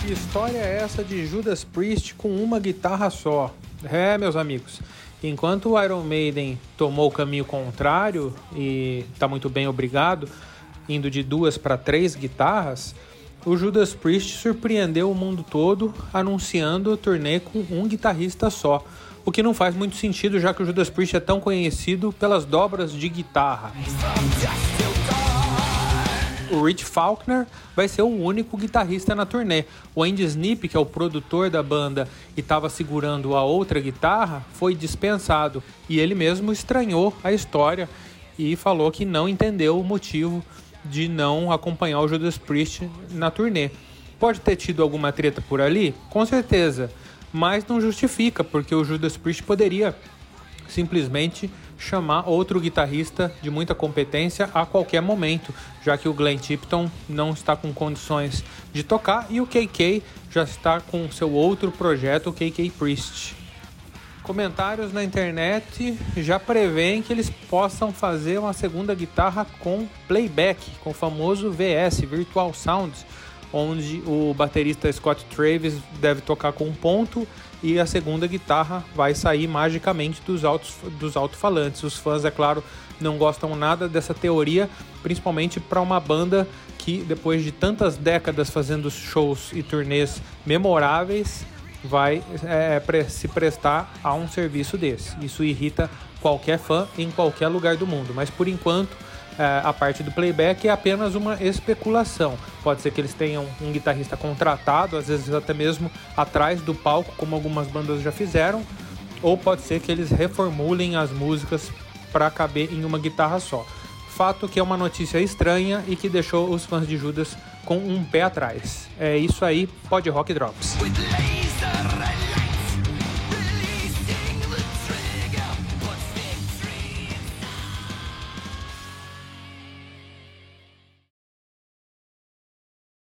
Que história é essa de Judas Priest com uma guitarra só? É, meus amigos, enquanto o Iron Maiden tomou o caminho contrário e tá muito bem obrigado, indo de duas para três guitarras, o Judas Priest surpreendeu o mundo todo anunciando o turnê com um guitarrista só. O que não faz muito sentido, já que o Judas Priest é tão conhecido pelas dobras de guitarra. O Rich Faulkner vai ser o único guitarrista na turnê. O Andy Snip, que é o produtor da banda e estava segurando a outra guitarra, foi dispensado e ele mesmo estranhou a história e falou que não entendeu o motivo de não acompanhar o Judas Priest na turnê. Pode ter tido alguma treta por ali? Com certeza, mas não justifica, porque o Judas Priest poderia simplesmente chamar outro guitarrista de muita competência a qualquer momento, já que o Glenn Tipton não está com condições de tocar e o KK já está com seu outro projeto, o KK Priest. Comentários na internet já prevêem que eles possam fazer uma segunda guitarra com playback, com o famoso VS, Virtual Sounds, onde o baterista Scott Travis deve tocar com um ponto e a segunda guitarra vai sair magicamente dos altos dos alto-falantes. Os fãs, é claro, não gostam nada dessa teoria, principalmente para uma banda que depois de tantas décadas fazendo shows e turnês memoráveis, vai é, se prestar a um serviço desse. Isso irrita qualquer fã em qualquer lugar do mundo, mas por enquanto é, a parte do playback é apenas uma especulação. Pode ser que eles tenham um guitarrista contratado, às vezes até mesmo atrás do palco, como algumas bandas já fizeram, ou pode ser que eles reformulem as músicas para caber em uma guitarra só. Fato que é uma notícia estranha e que deixou os fãs de Judas com um pé atrás. É isso aí, pode rock drops.